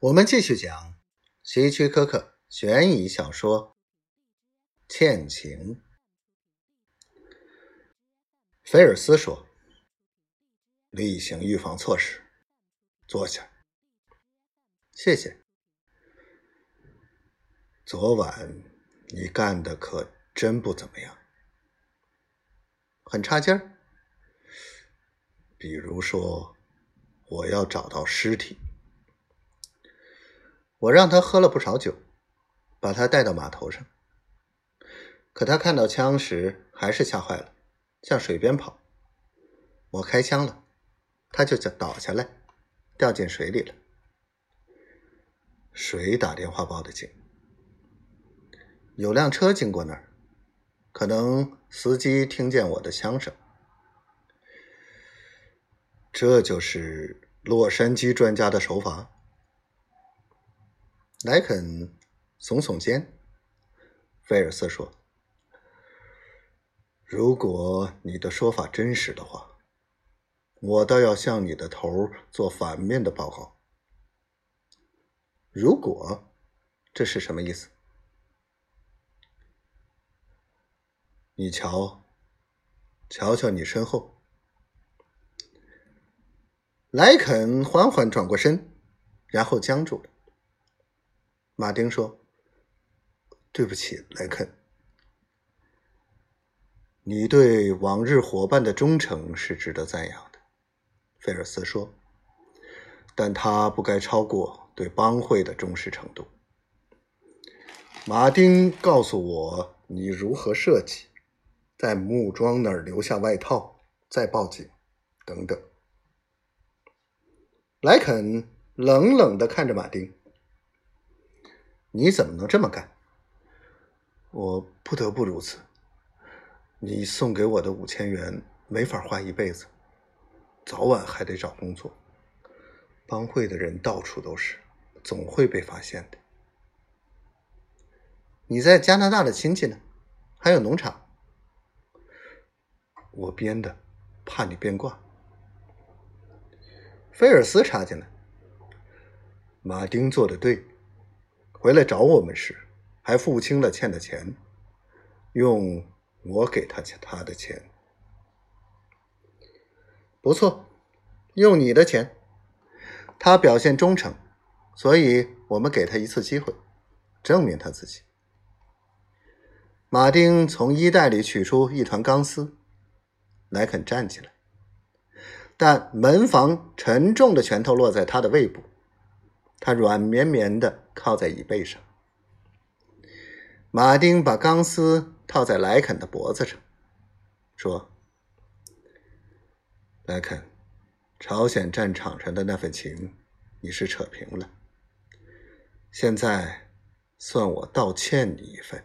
我们继续讲希区柯克悬疑小说《欠情》。菲尔斯说：“例行预防措施，坐下。谢谢。昨晚你干的可真不怎么样，很差劲儿。比如说，我要找到尸体。”我让他喝了不少酒，把他带到码头上。可他看到枪时还是吓坏了，向水边跑。我开枪了，他就倒下来，掉进水里了。谁打电话报的警？有辆车经过那儿，可能司机听见我的枪声。这就是洛杉矶专家的手法。莱肯耸耸肩，菲尔斯说：“如果你的说法真实的话，我倒要向你的头做反面的报告。如果这是什么意思？你瞧，瞧瞧你身后。”莱肯缓缓转过身，然后僵住了。马丁说：“对不起，莱肯，你对往日伙伴的忠诚是值得赞扬的。”菲尔斯说：“但他不该超过对帮会的忠实程度。”马丁告诉我你如何设计，在木桩那儿留下外套，再报警，等等。莱肯冷冷的看着马丁。你怎么能这么干？我不得不如此。你送给我的五千元没法花一辈子，早晚还得找工作。帮会的人到处都是，总会被发现的。你在加拿大的亲戚呢？还有农场？我编的，怕你变卦。菲尔斯插进来。马丁做的对。回来找我们时，还付清了欠的钱，用我给他他的钱。不错，用你的钱。他表现忠诚，所以我们给他一次机会，证明他自己。马丁从衣袋里取出一团钢丝，莱肯站起来，但门房沉重的拳头落在他的胃部。他软绵绵的靠在椅背上。马丁把钢丝套在莱肯的脖子上，说：“莱肯，朝鲜战场上的那份情，你是扯平了。现在，算我道歉你一份。”